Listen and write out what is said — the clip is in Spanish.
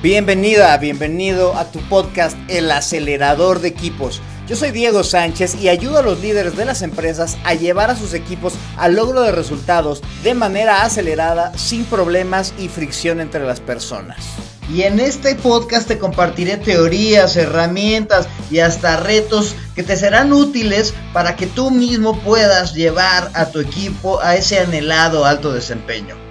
Bienvenida, bienvenido a tu podcast El acelerador de equipos. Yo soy Diego Sánchez y ayudo a los líderes de las empresas a llevar a sus equipos al logro de resultados de manera acelerada, sin problemas y fricción entre las personas. Y en este podcast te compartiré teorías, herramientas y hasta retos que te serán útiles para que tú mismo puedas llevar a tu equipo a ese anhelado alto desempeño.